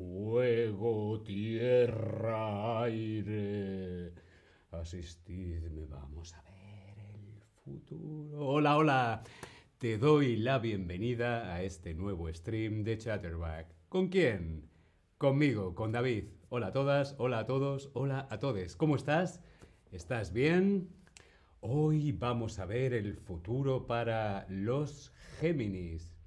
fuego, tierra, aire. Asistidme, vamos a ver el futuro. Hola, hola. Te doy la bienvenida a este nuevo stream de Chatterback. ¿Con quién? Conmigo, con David. Hola a todas, hola a todos, hola a todos. ¿Cómo estás? ¿Estás bien? Hoy vamos a ver el futuro para los Géminis.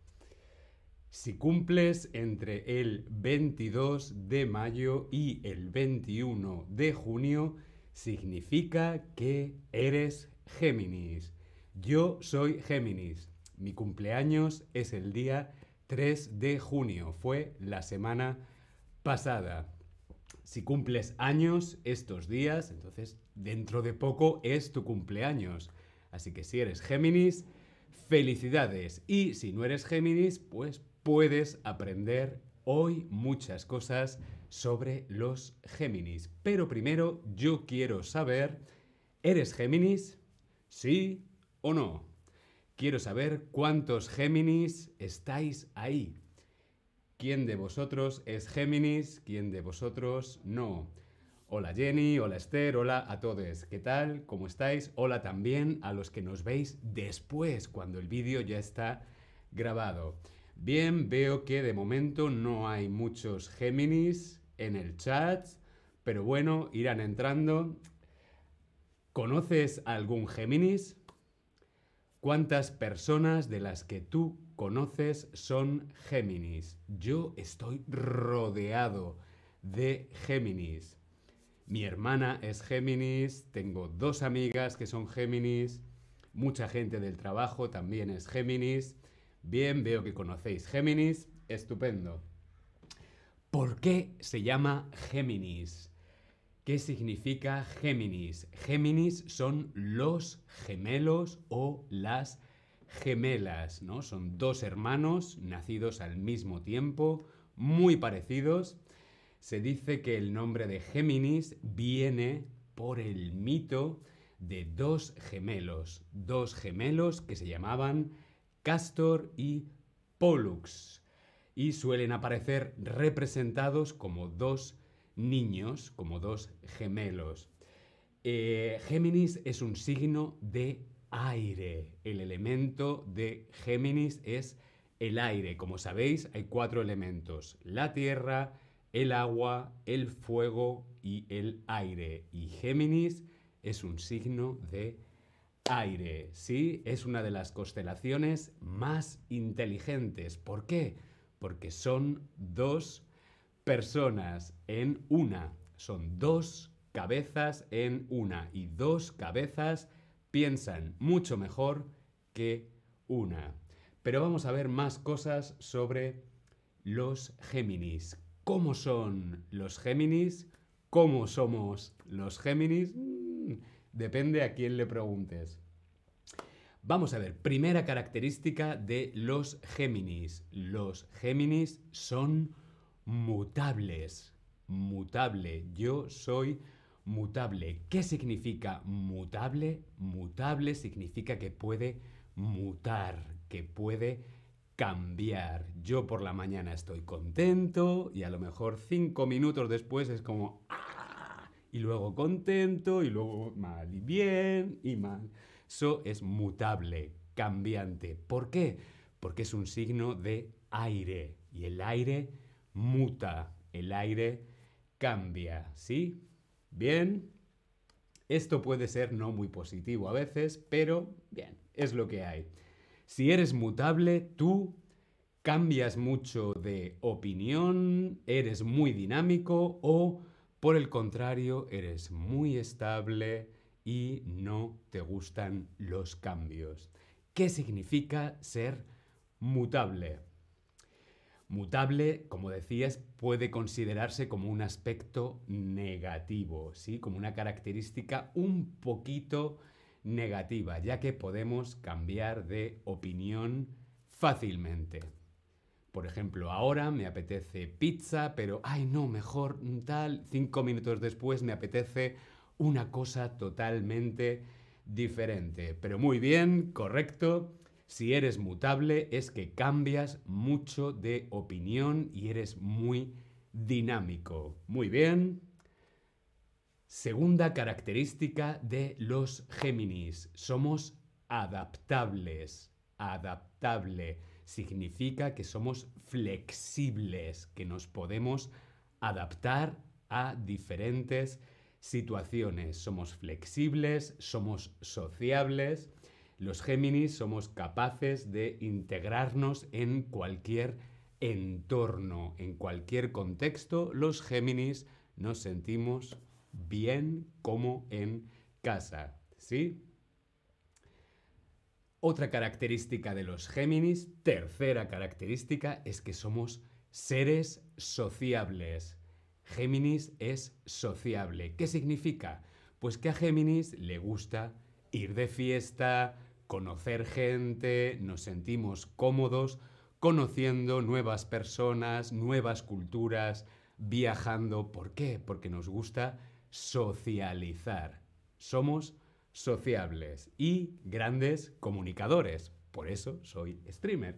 Si cumples entre el 22 de mayo y el 21 de junio, significa que eres Géminis. Yo soy Géminis. Mi cumpleaños es el día 3 de junio. Fue la semana pasada. Si cumples años estos días, entonces dentro de poco es tu cumpleaños. Así que si eres Géminis, felicidades. Y si no eres Géminis, pues puedes aprender hoy muchas cosas sobre los Géminis. Pero primero yo quiero saber, ¿eres Géminis? ¿Sí o no? Quiero saber cuántos Géminis estáis ahí. ¿Quién de vosotros es Géminis? ¿Quién de vosotros no? Hola Jenny, hola Esther, hola a todos. ¿Qué tal? ¿Cómo estáis? Hola también a los que nos veis después, cuando el vídeo ya está grabado. Bien, veo que de momento no hay muchos Géminis en el chat, pero bueno, irán entrando. ¿Conoces algún Géminis? ¿Cuántas personas de las que tú conoces son Géminis? Yo estoy rodeado de Géminis. Mi hermana es Géminis, tengo dos amigas que son Géminis, mucha gente del trabajo también es Géminis. Bien, veo que conocéis Géminis, estupendo. ¿Por qué se llama Géminis? ¿Qué significa Géminis? Géminis son los gemelos o las gemelas, ¿no? Son dos hermanos nacidos al mismo tiempo, muy parecidos. Se dice que el nombre de Géminis viene por el mito de dos gemelos, dos gemelos que se llamaban Castor y Pollux y suelen aparecer representados como dos niños, como dos gemelos. Eh, Géminis es un signo de aire. El elemento de Géminis es el aire. Como sabéis, hay cuatro elementos. La tierra, el agua, el fuego y el aire. Y Géminis es un signo de aire. Sí, es una de las constelaciones más inteligentes. ¿Por qué? Porque son dos personas en una. Son dos cabezas en una. Y dos cabezas piensan mucho mejor que una. Pero vamos a ver más cosas sobre los Géminis. ¿Cómo son los Géminis? ¿Cómo somos los Géminis? Mm, depende a quién le preguntes. Vamos a ver, primera característica de los Géminis. Los Géminis son mutables. Mutable. Yo soy mutable. ¿Qué significa mutable? Mutable significa que puede mutar, que puede cambiar. Yo por la mañana estoy contento y a lo mejor cinco minutos después es como... Y luego contento y luego mal y bien y mal. Eso es mutable, cambiante. ¿Por qué? Porque es un signo de aire y el aire muta, el aire cambia, ¿sí? Bien, esto puede ser no muy positivo a veces, pero bien, es lo que hay. Si eres mutable, tú cambias mucho de opinión, eres muy dinámico o, por el contrario, eres muy estable y no te gustan los cambios. ¿Qué significa ser mutable? Mutable, como decías, puede considerarse como un aspecto negativo, ¿sí? Como una característica un poquito negativa, ya que podemos cambiar de opinión fácilmente. Por ejemplo, ahora me apetece pizza, pero, ay no, mejor tal, cinco minutos después me apetece una cosa totalmente diferente. Pero muy bien, correcto. Si eres mutable es que cambias mucho de opinión y eres muy dinámico. Muy bien. Segunda característica de los Géminis. Somos adaptables. Adaptable significa que somos flexibles, que nos podemos adaptar a diferentes situaciones. Somos flexibles, somos sociables. Los Géminis somos capaces de integrarnos en cualquier entorno, en cualquier contexto. Los Géminis nos sentimos bien como en casa. ¿Sí? Otra característica de los Géminis, tercera característica, es que somos seres sociables. Géminis es sociable. ¿Qué significa? Pues que a Géminis le gusta ir de fiesta, conocer gente, nos sentimos cómodos conociendo nuevas personas, nuevas culturas, viajando. ¿Por qué? Porque nos gusta socializar. Somos sociables y grandes comunicadores. Por eso soy streamer.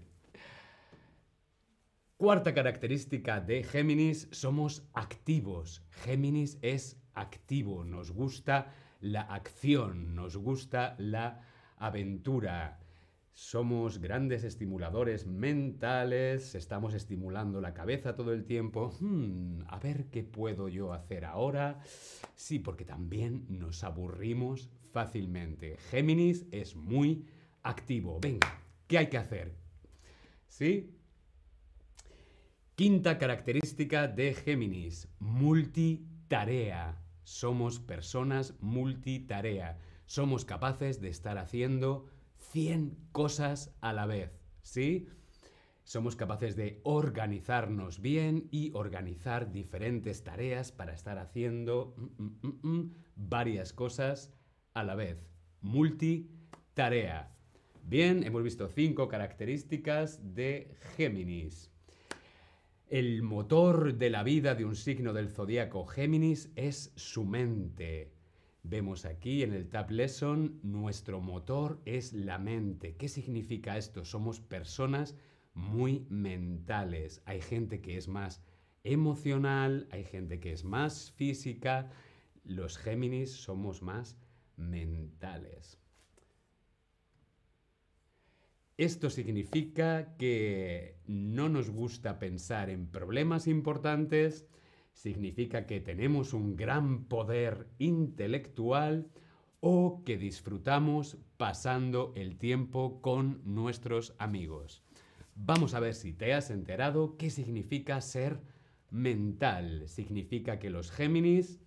Cuarta característica de Géminis, somos activos. Géminis es activo, nos gusta la acción, nos gusta la aventura. Somos grandes estimuladores mentales, estamos estimulando la cabeza todo el tiempo. Hmm, a ver qué puedo yo hacer ahora. Sí, porque también nos aburrimos fácilmente. Géminis es muy activo. Venga, ¿qué hay que hacer? ¿Sí? Quinta característica de Géminis, multitarea. Somos personas multitarea. Somos capaces de estar haciendo 100 cosas a la vez, ¿sí? Somos capaces de organizarnos bien y organizar diferentes tareas para estar haciendo mm, mm, mm, varias cosas a la vez. Multitarea. Bien, hemos visto cinco características de Géminis. El motor de la vida de un signo del zodiaco Géminis es su mente. Vemos aquí en el Tab Lesson, nuestro motor es la mente. ¿Qué significa esto? Somos personas muy mentales. Hay gente que es más emocional, hay gente que es más física. Los Géminis somos más mentales. Esto significa que no nos gusta pensar en problemas importantes, significa que tenemos un gran poder intelectual o que disfrutamos pasando el tiempo con nuestros amigos. Vamos a ver si te has enterado qué significa ser mental. Significa que los Géminis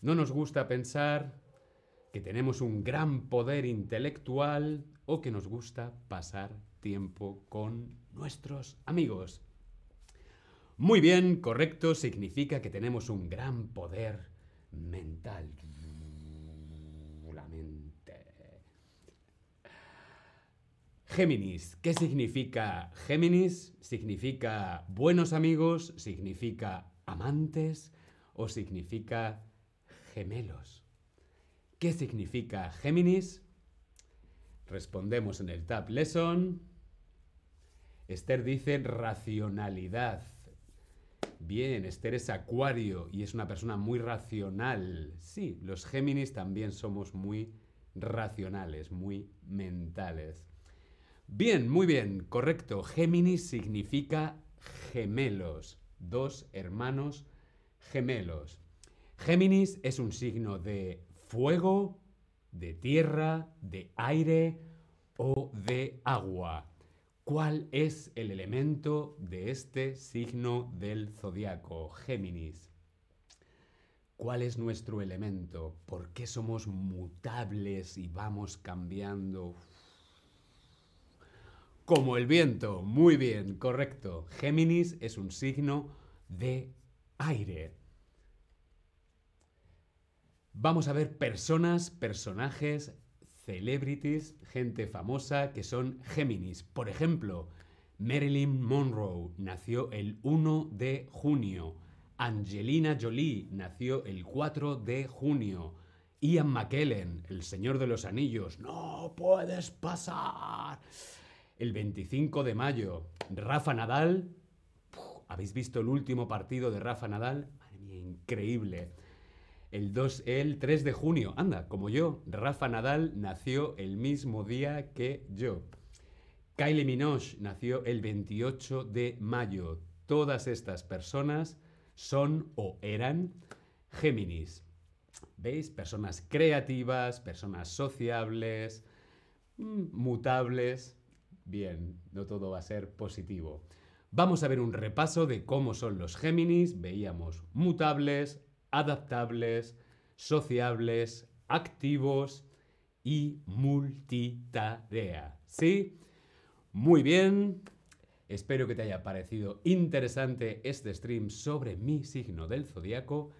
no nos gusta pensar que tenemos un gran poder intelectual o que nos gusta pasar tiempo con nuestros amigos. Muy bien, correcto, significa que tenemos un gran poder mental. La mente. Géminis, ¿qué significa Géminis? ¿Significa buenos amigos? ¿Significa amantes? ¿O significa gemelos? ¿Qué significa Géminis? Respondemos en el Tab Lesson. Esther dice racionalidad. Bien, Esther es acuario y es una persona muy racional. Sí, los Géminis también somos muy racionales, muy mentales. Bien, muy bien, correcto. Géminis significa gemelos, dos hermanos gemelos. Géminis es un signo de fuego, de tierra, de aire o de agua. ¿Cuál es el elemento de este signo del zodiaco, Géminis? ¿Cuál es nuestro elemento? ¿Por qué somos mutables y vamos cambiando? Como el viento. Muy bien, correcto. Géminis es un signo de aire. Vamos a ver personas, personajes, celebrities, gente famosa que son Géminis. Por ejemplo, Marilyn Monroe nació el 1 de junio. Angelina Jolie nació el 4 de junio. Ian McKellen, el Señor de los Anillos, no puedes pasar. El 25 de mayo, Rafa Nadal, ¿Habéis visto el último partido de Rafa Nadal? Madre mía, increíble. El, 2, el 3 de junio, anda, como yo, Rafa Nadal nació el mismo día que yo. Kylie Minogue nació el 28 de mayo. Todas estas personas son o eran Géminis. ¿Veis? Personas creativas, personas sociables, mm, mutables. Bien, no todo va a ser positivo. Vamos a ver un repaso de cómo son los Géminis. Veíamos mutables, adaptables, sociables, activos y multitarea. ¿Sí? Muy bien. Espero que te haya parecido interesante este stream sobre mi signo del zodiaco.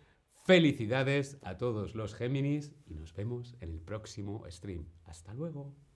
Felicidades a todos los Géminis y nos vemos en el próximo stream. Hasta luego.